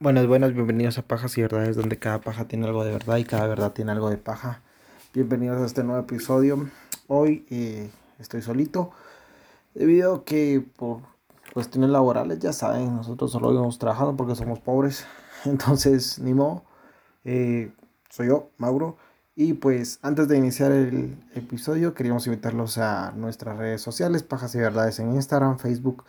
Buenas, buenas, bienvenidos a Pajas y Verdades, donde cada paja tiene algo de verdad y cada verdad tiene algo de paja. Bienvenidos a este nuevo episodio. Hoy eh, estoy solito, debido a que por cuestiones laborales, ya saben, nosotros solo vivimos trabajando porque somos pobres. Entonces, ni modo, eh, soy yo, Mauro. Y pues antes de iniciar el episodio, queríamos invitarlos a nuestras redes sociales, Pajas y Verdades en Instagram, Facebook.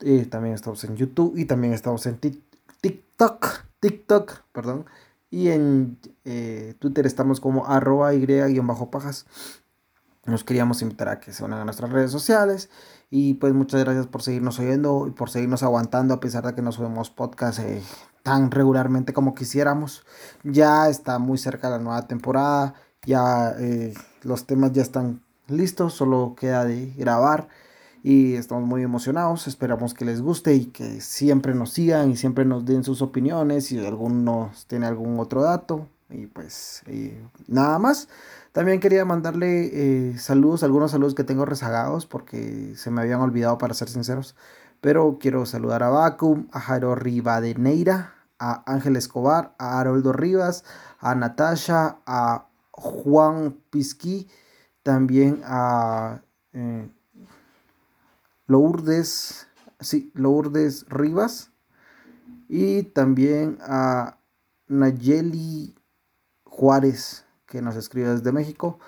Eh, también estamos en YouTube y también estamos en TikTok TikTok, TikTok, perdón. Y en eh, Twitter estamos como arroba y-pajas. Nos queríamos invitar a que se unan a nuestras redes sociales. Y pues muchas gracias por seguirnos oyendo y por seguirnos aguantando a pesar de que no subimos podcast eh, tan regularmente como quisiéramos. Ya está muy cerca la nueva temporada. Ya eh, los temas ya están listos. Solo queda de grabar y estamos muy emocionados. Esperamos que les guste y que siempre nos sigan y siempre nos den sus opiniones. Si alguno tiene algún otro dato, y pues nada más. También quería mandarle eh, saludos, algunos saludos que tengo rezagados porque se me habían olvidado para ser sinceros. Pero quiero saludar a Vacum, a Jairo Rivadeneira, a Ángel Escobar, a Haroldo Rivas, a Natasha, a Juan Pisqui, también a eh, Lourdes, sí, Lourdes Rivas y también a Nayeli Juárez que nos escribe desde México.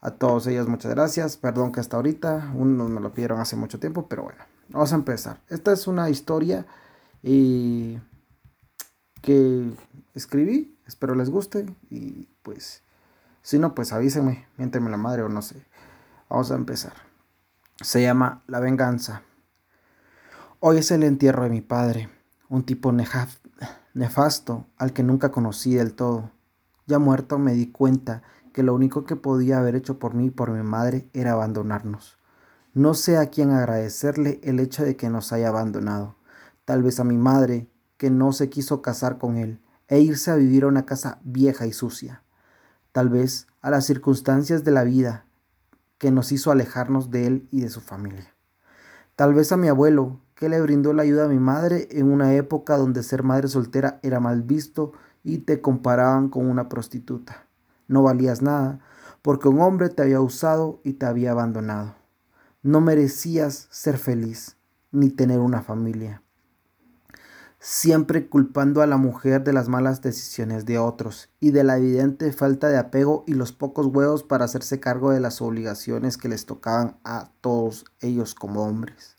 A todos ellos muchas gracias. Perdón que hasta ahorita, unos me lo pidieron hace mucho tiempo, pero bueno, vamos a empezar. Esta es una historia eh, que escribí, espero les guste y pues si no, pues avísenme, miéntenme la madre o no sé. Vamos a empezar se llama La Venganza. Hoy es el entierro de mi padre, un tipo nefasto al que nunca conocí del todo. Ya muerto me di cuenta que lo único que podía haber hecho por mí y por mi madre era abandonarnos. No sé a quién agradecerle el hecho de que nos haya abandonado. Tal vez a mi madre, que no se quiso casar con él e irse a vivir a una casa vieja y sucia. Tal vez a las circunstancias de la vida que nos hizo alejarnos de él y de su familia. Tal vez a mi abuelo, que le brindó la ayuda a mi madre en una época donde ser madre soltera era mal visto y te comparaban con una prostituta. No valías nada, porque un hombre te había usado y te había abandonado. No merecías ser feliz, ni tener una familia siempre culpando a la mujer de las malas decisiones de otros y de la evidente falta de apego y los pocos huevos para hacerse cargo de las obligaciones que les tocaban a todos ellos como hombres.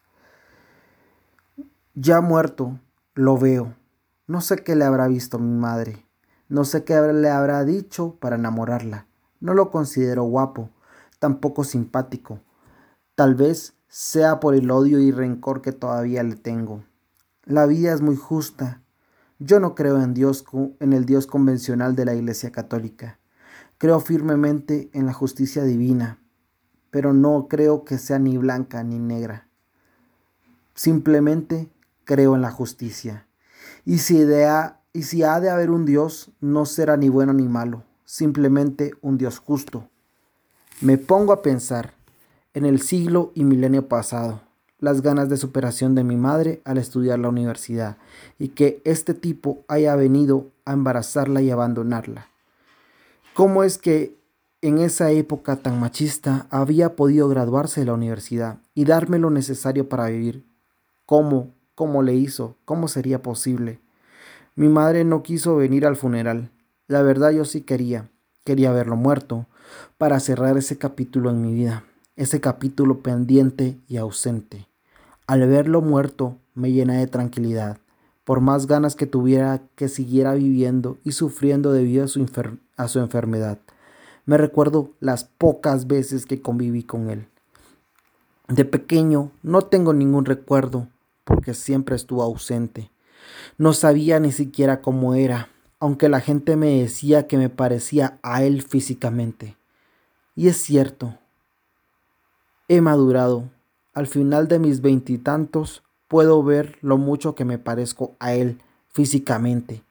Ya muerto, lo veo. No sé qué le habrá visto mi madre. No sé qué le habrá dicho para enamorarla. No lo considero guapo, tampoco simpático. Tal vez sea por el odio y rencor que todavía le tengo. La vida es muy justa. Yo no creo en Dios en el Dios convencional de la Iglesia Católica. Creo firmemente en la justicia divina, pero no creo que sea ni blanca ni negra. Simplemente creo en la justicia. Y si, y si ha de haber un Dios, no será ni bueno ni malo, simplemente un Dios justo. Me pongo a pensar en el siglo y milenio pasado las ganas de superación de mi madre al estudiar la universidad y que este tipo haya venido a embarazarla y abandonarla. ¿Cómo es que en esa época tan machista había podido graduarse de la universidad y darme lo necesario para vivir? ¿Cómo? ¿Cómo le hizo? ¿Cómo sería posible? Mi madre no quiso venir al funeral. La verdad yo sí quería. Quería verlo muerto para cerrar ese capítulo en mi vida, ese capítulo pendiente y ausente. Al verlo muerto me llena de tranquilidad, por más ganas que tuviera que siguiera viviendo y sufriendo debido a su, a su enfermedad. Me recuerdo las pocas veces que conviví con él. De pequeño no tengo ningún recuerdo, porque siempre estuvo ausente. No sabía ni siquiera cómo era, aunque la gente me decía que me parecía a él físicamente. Y es cierto, he madurado al final de mis veintitantos puedo ver lo mucho que me parezco a él físicamente.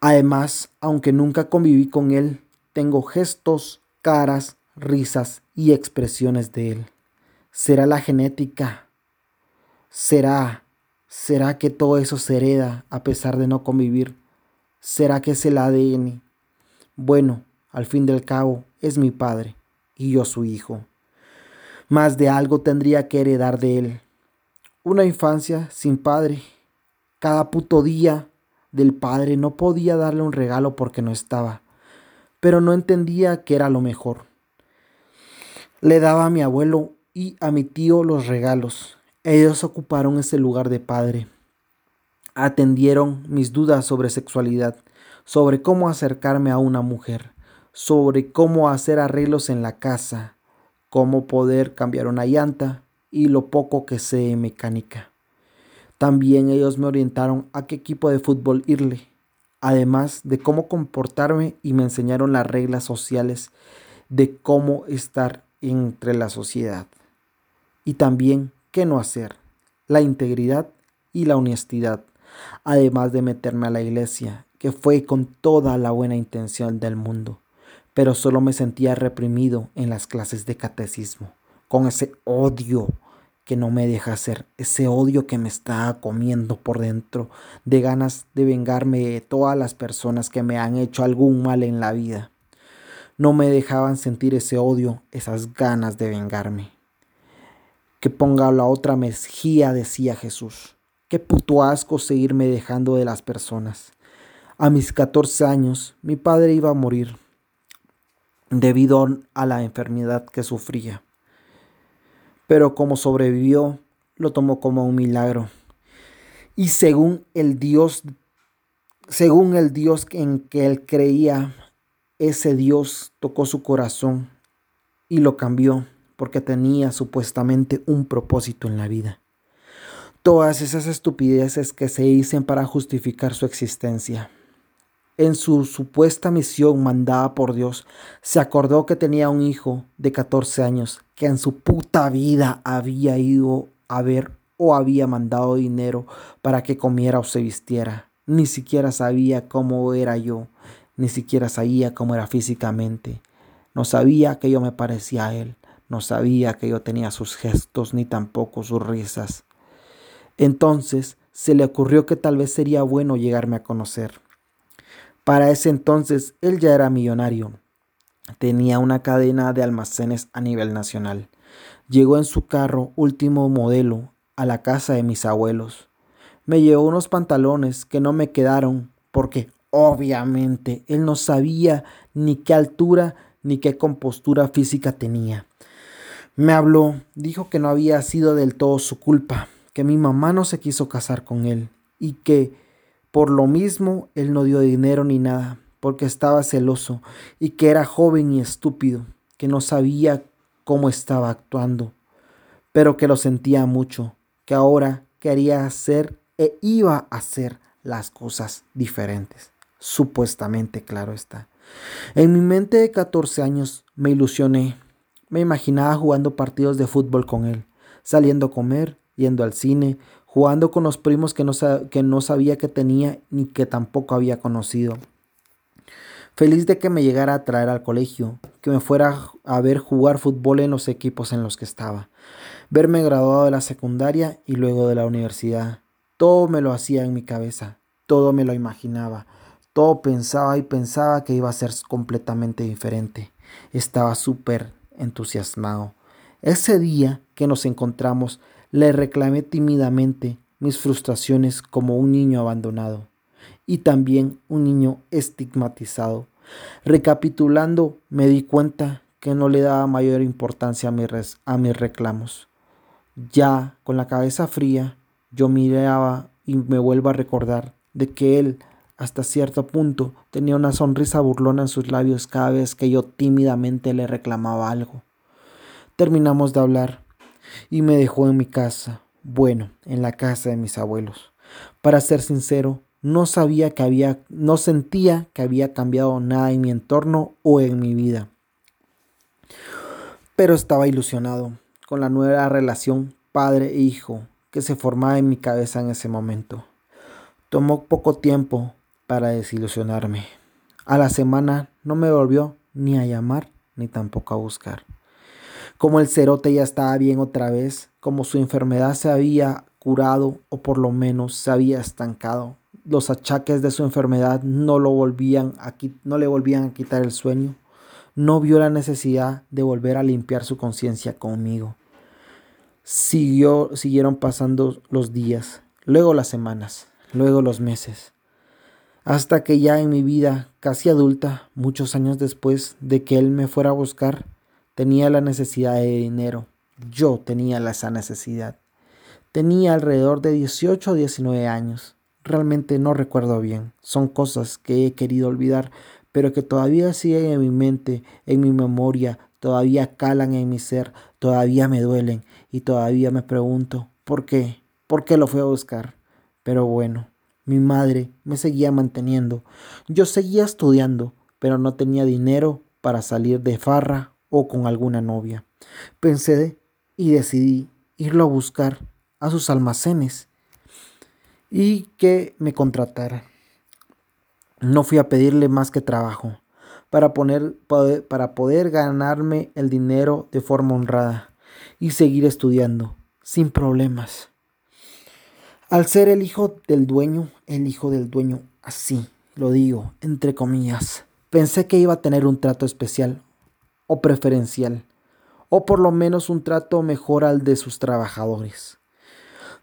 Además, aunque nunca conviví con él, tengo gestos, caras, risas y expresiones de él. ¿Será la genética? ¿Será? ¿Será que todo eso se hereda a pesar de no convivir? ¿Será que es el ADN? Bueno, al fin del cabo, es mi padre y yo su hijo. Más de algo tendría que heredar de él. Una infancia sin padre. Cada puto día del padre no podía darle un regalo porque no estaba, pero no entendía que era lo mejor. Le daba a mi abuelo y a mi tío los regalos. Ellos ocuparon ese lugar de padre. Atendieron mis dudas sobre sexualidad, sobre cómo acercarme a una mujer, sobre cómo hacer arreglos en la casa, cómo poder cambiar una llanta y lo poco que sé de mecánica. También ellos me orientaron a qué equipo de fútbol irle, además de cómo comportarme y me enseñaron las reglas sociales de cómo estar entre la sociedad. Y también qué no hacer, la integridad y la honestidad, además de meterme a la iglesia, que fue con toda la buena intención del mundo, pero solo me sentía reprimido en las clases de catecismo, con ese odio que no me deja hacer, ese odio que me está comiendo por dentro, de ganas de vengarme de todas las personas que me han hecho algún mal en la vida. No me dejaban sentir ese odio, esas ganas de vengarme. Que ponga la otra mejilla, decía Jesús. Qué puto asco seguirme dejando de las personas. A mis 14 años, mi padre iba a morir debido a la enfermedad que sufría pero como sobrevivió, lo tomó como un milagro. Y según el Dios, según el Dios en que él creía, ese Dios tocó su corazón y lo cambió porque tenía supuestamente un propósito en la vida. Todas esas estupideces que se dicen para justificar su existencia en su supuesta misión mandada por Dios, se acordó que tenía un hijo de 14 años que en su puta vida había ido a ver o había mandado dinero para que comiera o se vistiera. Ni siquiera sabía cómo era yo, ni siquiera sabía cómo era físicamente. No sabía que yo me parecía a él, no sabía que yo tenía sus gestos ni tampoco sus risas. Entonces se le ocurrió que tal vez sería bueno llegarme a conocer. Para ese entonces él ya era millonario. Tenía una cadena de almacenes a nivel nacional. Llegó en su carro último modelo a la casa de mis abuelos. Me llevó unos pantalones que no me quedaron porque obviamente él no sabía ni qué altura ni qué compostura física tenía. Me habló, dijo que no había sido del todo su culpa, que mi mamá no se quiso casar con él y que por lo mismo, él no dio dinero ni nada, porque estaba celoso y que era joven y estúpido, que no sabía cómo estaba actuando, pero que lo sentía mucho, que ahora quería hacer e iba a hacer las cosas diferentes. Supuestamente, claro está. En mi mente de 14 años me ilusioné. Me imaginaba jugando partidos de fútbol con él, saliendo a comer, yendo al cine, jugando con los primos que no, que no sabía que tenía ni que tampoco había conocido. Feliz de que me llegara a traer al colegio, que me fuera a ver jugar fútbol en los equipos en los que estaba, verme graduado de la secundaria y luego de la universidad. Todo me lo hacía en mi cabeza, todo me lo imaginaba, todo pensaba y pensaba que iba a ser completamente diferente. Estaba súper entusiasmado. Ese día que nos encontramos, le reclamé tímidamente mis frustraciones como un niño abandonado y también un niño estigmatizado. Recapitulando, me di cuenta que no le daba mayor importancia a, mis, a mis reclamos. Ya con la cabeza fría, yo miraba y me vuelvo a recordar de que él, hasta cierto punto, tenía una sonrisa burlona en sus labios cada vez que yo tímidamente le reclamaba algo. Terminamos de hablar y me dejó en mi casa, bueno, en la casa de mis abuelos. Para ser sincero, no sabía que había, no sentía que había cambiado nada en mi entorno o en mi vida. Pero estaba ilusionado con la nueva relación padre e hijo que se formaba en mi cabeza en ese momento. Tomó poco tiempo para desilusionarme. A la semana no me volvió ni a llamar ni tampoco a buscar como el cerote ya estaba bien otra vez, como su enfermedad se había curado o por lo menos se había estancado. Los achaques de su enfermedad no, lo volvían a, no le volvían a quitar el sueño. No vio la necesidad de volver a limpiar su conciencia conmigo. Siguió, siguieron pasando los días, luego las semanas, luego los meses, hasta que ya en mi vida casi adulta, muchos años después de que él me fuera a buscar, tenía la necesidad de dinero. Yo tenía esa necesidad. Tenía alrededor de 18 o 19 años. Realmente no recuerdo bien. Son cosas que he querido olvidar, pero que todavía siguen en mi mente, en mi memoria, todavía calan en mi ser, todavía me duelen y todavía me pregunto, ¿por qué? ¿Por qué lo fui a buscar? Pero bueno, mi madre me seguía manteniendo. Yo seguía estudiando, pero no tenía dinero para salir de farra o con alguna novia. Pensé y decidí irlo a buscar a sus almacenes y que me contratara. No fui a pedirle más que trabajo para, poner, para poder ganarme el dinero de forma honrada y seguir estudiando sin problemas. Al ser el hijo del dueño, el hijo del dueño, así lo digo, entre comillas, pensé que iba a tener un trato especial o preferencial, o por lo menos un trato mejor al de sus trabajadores.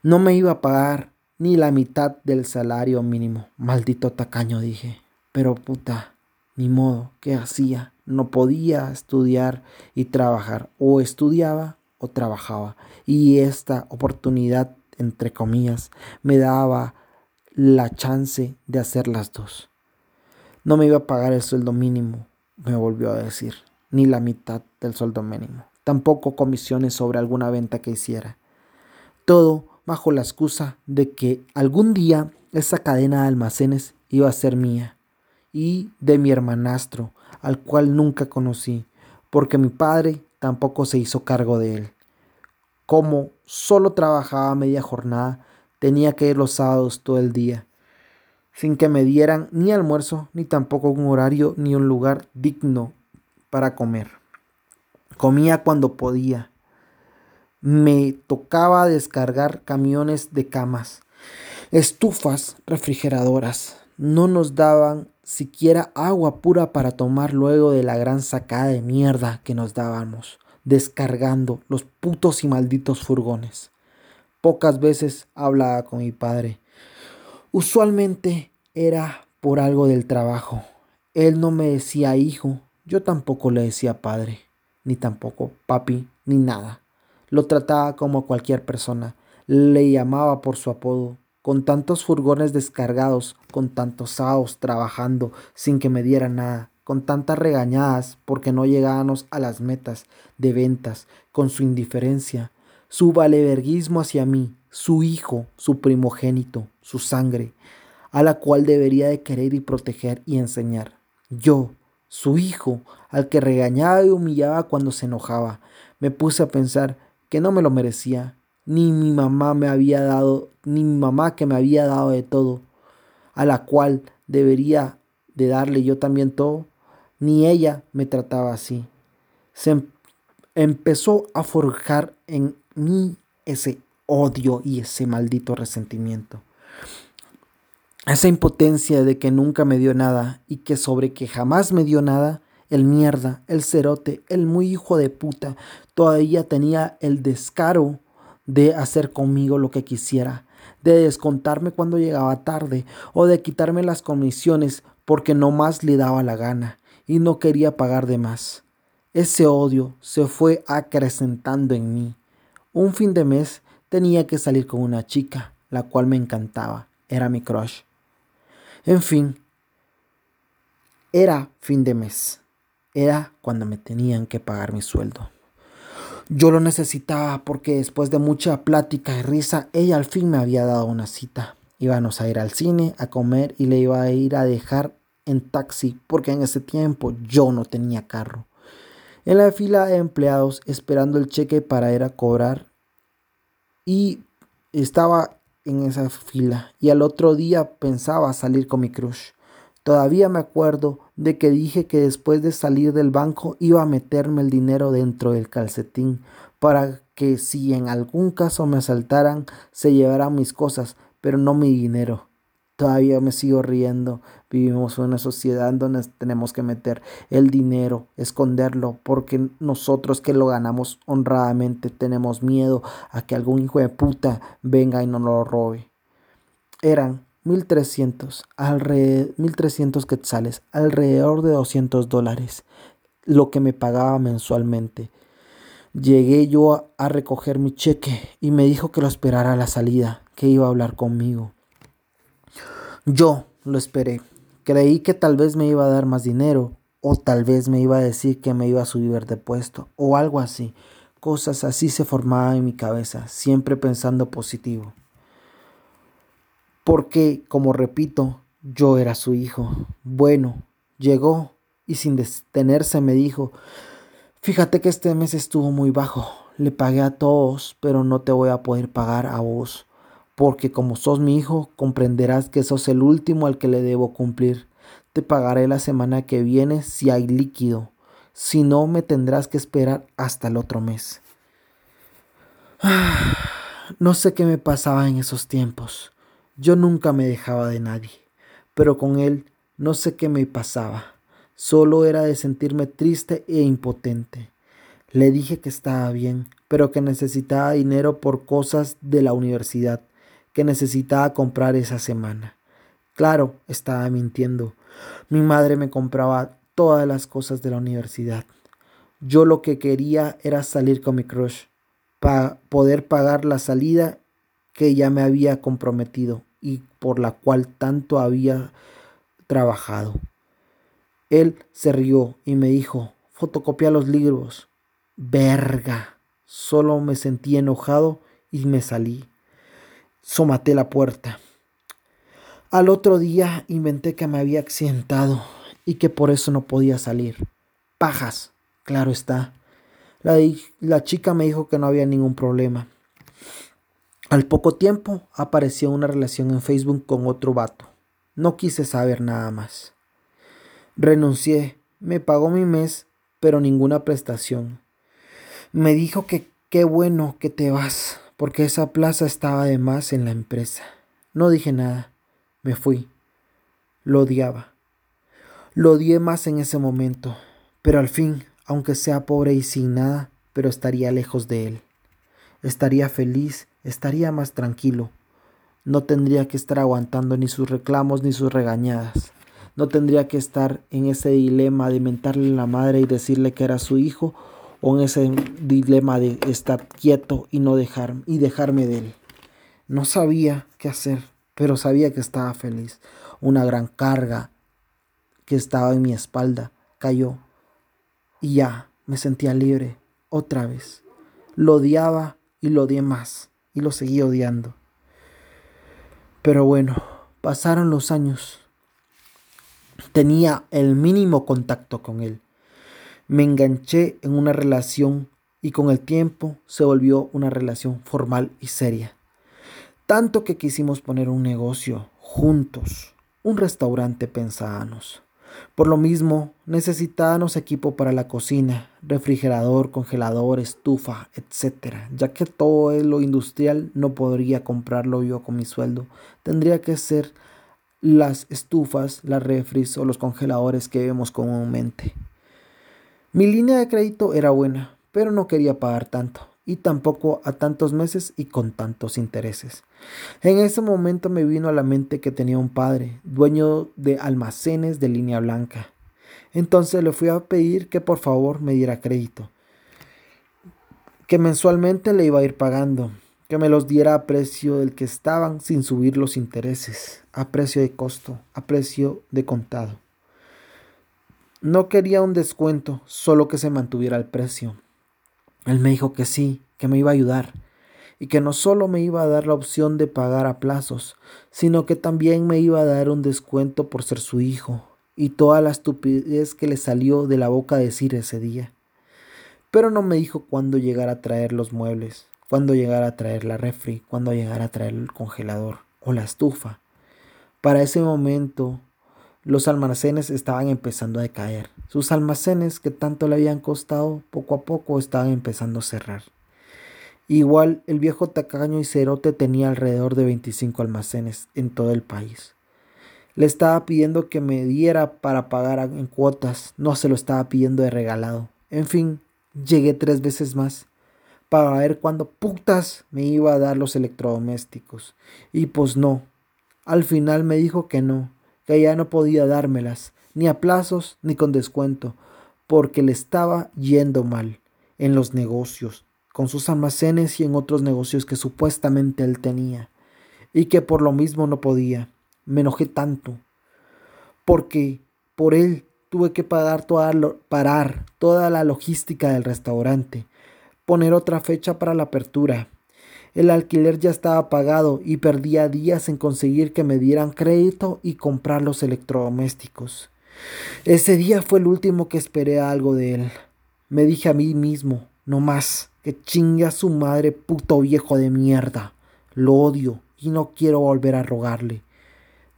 No me iba a pagar ni la mitad del salario mínimo, maldito tacaño, dije. Pero puta, ni modo, ¿qué hacía? No podía estudiar y trabajar, o estudiaba o trabajaba. Y esta oportunidad, entre comillas, me daba la chance de hacer las dos. No me iba a pagar el sueldo mínimo, me volvió a decir, ni la mitad del sueldo mínimo. Tampoco comisiones sobre alguna venta que hiciera. Todo bajo la excusa de que algún día esa cadena de almacenes iba a ser mía y de mi hermanastro, al cual nunca conocí, porque mi padre tampoco se hizo cargo de él. Como solo trabajaba media jornada, tenía que ir los sábados todo el día, sin que me dieran ni almuerzo, ni tampoco un horario, ni un lugar digno para comer. Comía cuando podía. Me tocaba descargar camiones de camas, estufas refrigeradoras. No nos daban siquiera agua pura para tomar luego de la gran sacada de mierda que nos dábamos, descargando los putos y malditos furgones. Pocas veces hablaba con mi padre. Usualmente era por algo del trabajo. Él no me decía hijo, yo tampoco le decía padre, ni tampoco papi, ni nada. Lo trataba como cualquier persona, le llamaba por su apodo, con tantos furgones descargados, con tantos saos trabajando sin que me diera nada, con tantas regañadas porque no llegábamos a las metas de ventas, con su indiferencia, su valeverguismo hacia mí, su hijo, su primogénito, su sangre, a la cual debería de querer y proteger y enseñar. Yo, su hijo, al que regañaba y humillaba cuando se enojaba, me puse a pensar que no me lo merecía, ni mi mamá me había dado, ni mi mamá que me había dado de todo, a la cual debería de darle yo también todo, ni ella me trataba así. Se em-, empezó a forjar en mí ese odio y ese maldito resentimiento. Esa impotencia de que nunca me dio nada y que sobre que jamás me dio nada, el mierda, el cerote, el muy hijo de puta, todavía tenía el descaro de hacer conmigo lo que quisiera, de descontarme cuando llegaba tarde o de quitarme las comisiones porque no más le daba la gana y no quería pagar de más. Ese odio se fue acrecentando en mí. Un fin de mes tenía que salir con una chica, la cual me encantaba, era mi crush. En fin, era fin de mes, era cuando me tenían que pagar mi sueldo. Yo lo necesitaba porque después de mucha plática y risa, ella al fin me había dado una cita. Íbamos a ir al cine, a comer y le iba a ir a dejar en taxi porque en ese tiempo yo no tenía carro. En la fila de empleados esperando el cheque para ir a cobrar y estaba en esa fila y al otro día pensaba salir con mi crush. Todavía me acuerdo de que dije que después de salir del banco iba a meterme el dinero dentro del calcetín para que si en algún caso me asaltaran, se llevaran mis cosas, pero no mi dinero. Todavía me sigo riendo. Vivimos en una sociedad donde tenemos que meter el dinero, esconderlo, porque nosotros que lo ganamos honradamente tenemos miedo a que algún hijo de puta venga y no lo robe. Eran 1300, alrededor, 1300 quetzales, alrededor de 200 dólares, lo que me pagaba mensualmente. Llegué yo a, recoger mi cheque y me dijo que lo esperara a la salida, que iba a hablar conmigo. Yo lo esperé. Creí que tal vez me iba a dar más dinero o tal vez me iba a decir que me iba a subir de puesto o algo así. Cosas así se formaban en mi cabeza, siempre pensando positivo. Porque, como repito, yo era su hijo. Bueno, llegó y sin detenerse me dijo, Fíjate que este mes estuvo muy bajo. Le pagué a todos, pero no te voy a poder pagar a vos, porque como sos mi hijo, comprenderás que sos el último al que le debo cumplir. Te pagaré la semana que viene si hay líquido. Si no, me tendrás que esperar hasta el otro mes. No sé qué me pasaba en esos tiempos. Yo nunca me dejaba de nadie, pero con él no sé qué me pasaba. Solo era de sentirme triste e impotente. Le dije que estaba bien, pero que necesitaba dinero por cosas de la universidad, que necesitaba comprar esa semana. Claro, estaba mintiendo. Mi madre me compraba todas las cosas de la universidad. Yo lo que quería era salir con mi crush, para poder pagar la salida que ya me había comprometido y por la cual tanto había trabajado. Él se rió y me dijo, fotocopia los libros. Verga. Solo me sentí enojado y me salí. Somaté la puerta. Al otro día inventé que me había accidentado y que por eso no podía salir. Pajas, claro está. La, la, chica me dijo que no había ningún problema. Al poco tiempo apareció una relación en Facebook con otro vato. No quise saber nada más. Renuncié, me pagó mi mes, pero ninguna prestación. Me dijo que qué bueno que te vas, porque esa plaza estaba de más en la empresa. No dije nada, me fui. Lo odiaba. Lo odié más en ese momento, pero al fin, aunque sea pobre y sin nada, pero estaría lejos de él. Estaría feliz, estaría más tranquilo. No tendría que estar aguantando ni sus reclamos ni sus regañadas no tendría que estar en ese dilema de mentarle a la madre y decirle que era su hijo o en ese dilema de estar quieto y no dejar y dejarme de él. No sabía qué hacer, pero sabía que estaba feliz. Una gran carga que estaba en mi espalda cayó y ya me sentía libre otra vez. Lo odiaba y lo odié más y lo seguí odiando. Pero bueno, pasaron los años tenía el mínimo contacto con él. Me enganché en una relación y con el tiempo se volvió una relación formal y seria. Tanto que quisimos poner un negocio juntos, un restaurante pensábamos. Por lo mismo, necesitábamos equipo para la cocina, refrigerador, congelador, estufa, etc. Ya que todo lo industrial no podría comprarlo yo con mi sueldo. Tendría que ser las estufas, las refris o los congeladores que vemos comúnmente. Mi línea de crédito era buena, pero no quería pagar tanto, y tampoco a tantos meses y con tantos intereses. En ese momento me vino a la mente que tenía un padre, dueño de almacenes de línea blanca. Entonces le fui a pedir que por favor me diera crédito, que mensualmente le iba a ir pagando, que me los diera a precio del que estaban sin subir los intereses, a precio de costo, a precio de contado. No quería un descuento, solo que se mantuviera el precio. Él me dijo que sí, que me iba a ayudar, y que no solo me iba a dar la opción de pagar a plazos, sino que también me iba a dar un descuento por ser su hijo, y toda la estupidez que le salió de la boca decir ese día. Pero no me dijo cuándo llegar a traer los muebles cuando llegara a traer la refri, cuando llegara a traer el congelador o la estufa. Para ese momento, los almacenes estaban empezando a decaer. Sus almacenes que tanto le habían costado, poco a poco estaban empezando a cerrar. Igual el viejo tacaño y cerote tenía alrededor de 25 almacenes en todo el país. Le estaba pidiendo que me diera para pagar en cuotas, no se lo estaba pidiendo de regalado. En fin, llegué tres veces más para ver cuándo putas me iba a dar los electrodomésticos. Y pues no. Al final me dijo que no, que ya no podía dármelas, ni a plazos ni con descuento, porque le estaba yendo mal en los negocios, con sus almacenes y en otros negocios que supuestamente él tenía, y que por lo mismo no podía. Me enojé tanto, porque por él tuve que parar toda la logística del restaurante, poner otra fecha para la apertura. El alquiler ya estaba pagado y perdía días en conseguir que me dieran crédito y comprar los electrodomésticos. Ese día fue el último que esperé algo de él. Me dije a mí mismo, no más, que chingue a su madre puto viejo de mierda. Lo odio y no quiero volver a rogarle.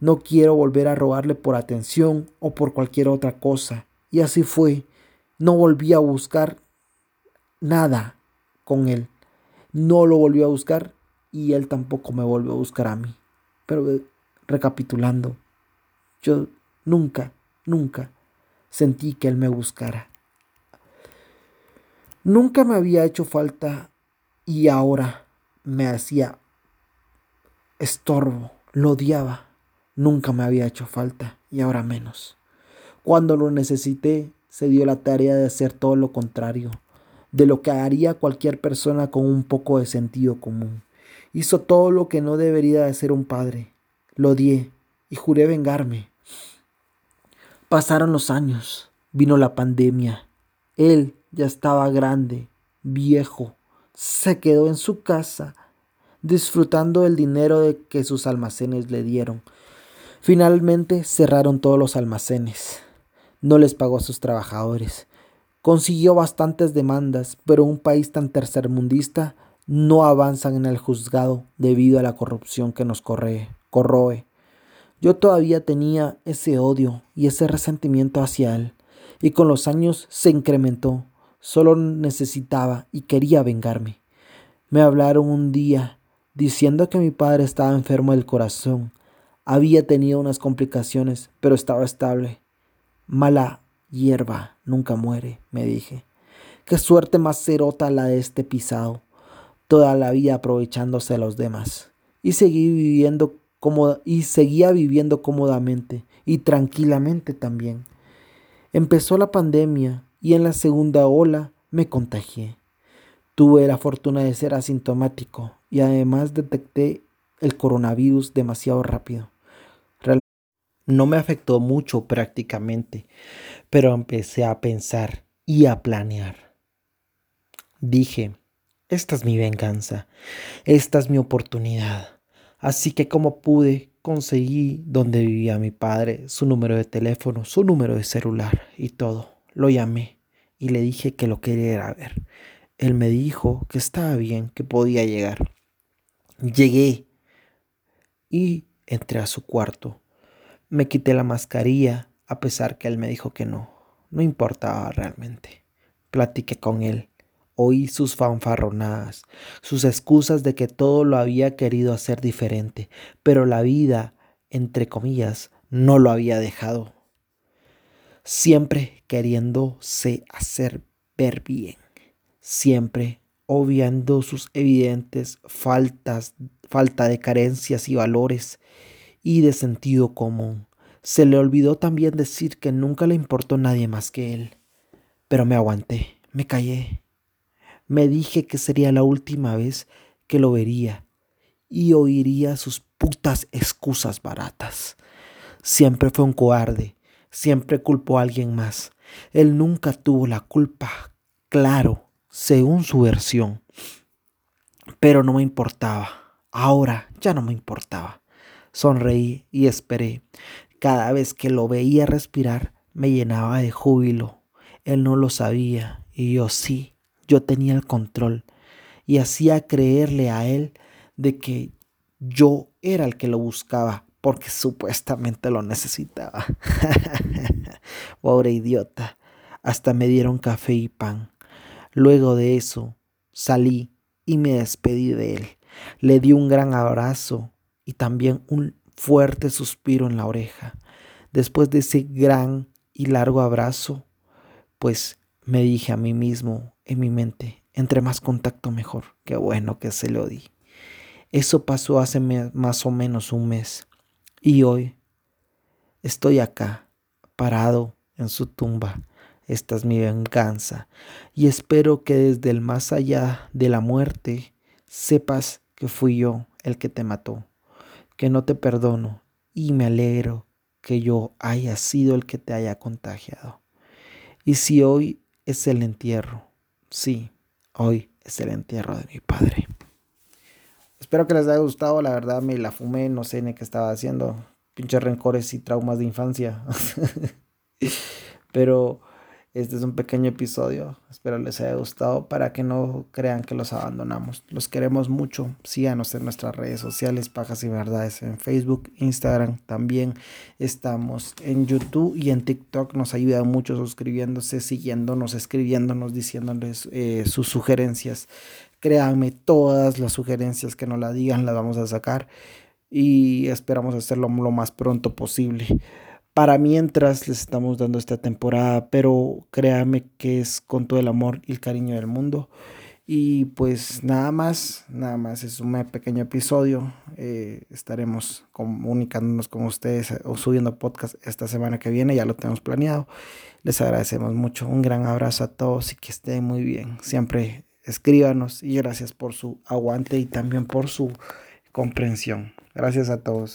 No quiero volver a rogarle por atención o por cualquier otra cosa. Y así fue. No volví a buscar nada con él. No lo volvió a buscar y él tampoco me volvió a buscar a mí. Pero eh, recapitulando, yo nunca, nunca sentí que él me buscara. Nunca me había hecho falta y ahora me hacía estorbo, lo odiaba. Nunca me había hecho falta y ahora menos. Cuando lo necesité, se dio la tarea de hacer todo lo contrario de lo que haría cualquier persona con un poco de sentido común. Hizo todo lo que no debería de ser un padre. Lo odié y juré vengarme. Pasaron los años, vino la pandemia. Él ya estaba grande, viejo, se quedó en su casa, disfrutando del dinero de que sus almacenes le dieron. Finalmente cerraron todos los almacenes. No les pagó a sus trabajadores. Consiguió bastantes demandas, pero un país tan tercermundista no avanzan en el juzgado debido a la corrupción que nos corroe. corroe. Yo todavía tenía ese odio y ese resentimiento hacia él, y con los años se incrementó. Solo necesitaba y quería vengarme. Me hablaron un día diciendo que mi padre estaba enfermo del corazón. Había tenido unas complicaciones, pero estaba estable. Mala hierba nunca muere, me dije. Qué suerte más cerota la de este pisado, toda la vida aprovechándose de los demás. Y seguí viviendo como y seguía viviendo cómodamente y tranquilamente también. Empezó la pandemia y en la segunda ola me contagié. Tuve la fortuna de ser asintomático y además detecté el coronavirus demasiado rápido. No me afectó mucho prácticamente, pero empecé a pensar y a planear. Dije, esta es mi venganza, esta es mi oportunidad. Así que como pude, conseguí donde vivía mi padre, su número de teléfono, su número de celular y todo. Lo llamé y le dije que lo quería ver. Él me dijo que estaba bien, que podía llegar. Llegué y entré a su cuarto. Me quité la mascarilla, a pesar que él me dijo que no. No importaba realmente. Platiqué con él. Oí sus fanfarronadas, sus excusas de que todo lo había querido hacer diferente, pero la vida, entre comillas, no lo había dejado. Siempre queriéndose hacer ver bien. Siempre obviando sus evidentes faltas, falta de carencias y valores y de sentido común. Se le olvidó también decir que nunca le importó nadie más que él. Pero me aguanté, me callé. Me dije que sería la última vez que lo vería y oiría sus putas excusas baratas. Siempre fue un cobarde, siempre culpó a alguien más. Él nunca tuvo la culpa, claro, según su versión. Pero no me importaba. Ahora ya no me importaba. Sonreí y esperé. Cada vez que lo veía respirar, me llenaba de júbilo. Él no lo sabía y yo sí, yo tenía el control y hacía creerle a él de que yo era el que lo buscaba porque supuestamente lo necesitaba. Pobre idiota. Hasta me dieron café y pan. Luego de eso salí y me despedí de él. Le di un gran abrazo y también un fuerte suspiro en la oreja. Después de ese gran y largo abrazo, pues me dije a mí mismo en mi mente, entre más contacto mejor. Qué bueno que se lo di. Eso pasó hace más o menos un mes. Y hoy estoy acá, parado en su tumba. Esta es mi venganza. Y espero que desde el más allá de la muerte sepas que fui yo el que te mató, que no te perdono y me alegro que yo haya sido el que te haya contagiado. Y si hoy es el entierro, sí, hoy es el entierro de mi padre. Espero que les haya gustado, la verdad me la fumé, no sé ni qué estaba haciendo, pinches rencores y traumas de infancia. Pero este es un pequeño episodio. Espero les haya gustado para que no crean que los abandonamos. Los queremos mucho. Síganos en nuestras redes sociales, Pajas y Verdades, en Facebook, Instagram. También estamos en YouTube y en TikTok. Nos ayuda mucho suscribiéndose, siguiéndonos, escribiéndonos, diciéndoles eh, sus sugerencias. Créanme, todas las sugerencias que nos la digan las vamos a sacar y esperamos hacerlo lo más pronto posible para mientras les estamos dando esta temporada, pero créame que es con todo el amor y el cariño del mundo. Y pues nada más, nada más es un pequeño episodio. Eh, estaremos comunicándonos con ustedes o subiendo podcast esta semana que viene, ya lo tenemos planeado. Les agradecemos mucho, un gran abrazo a todos y que estén muy bien. Siempre escríbanos y gracias por su aguante y también por su comprensión. Gracias a todos.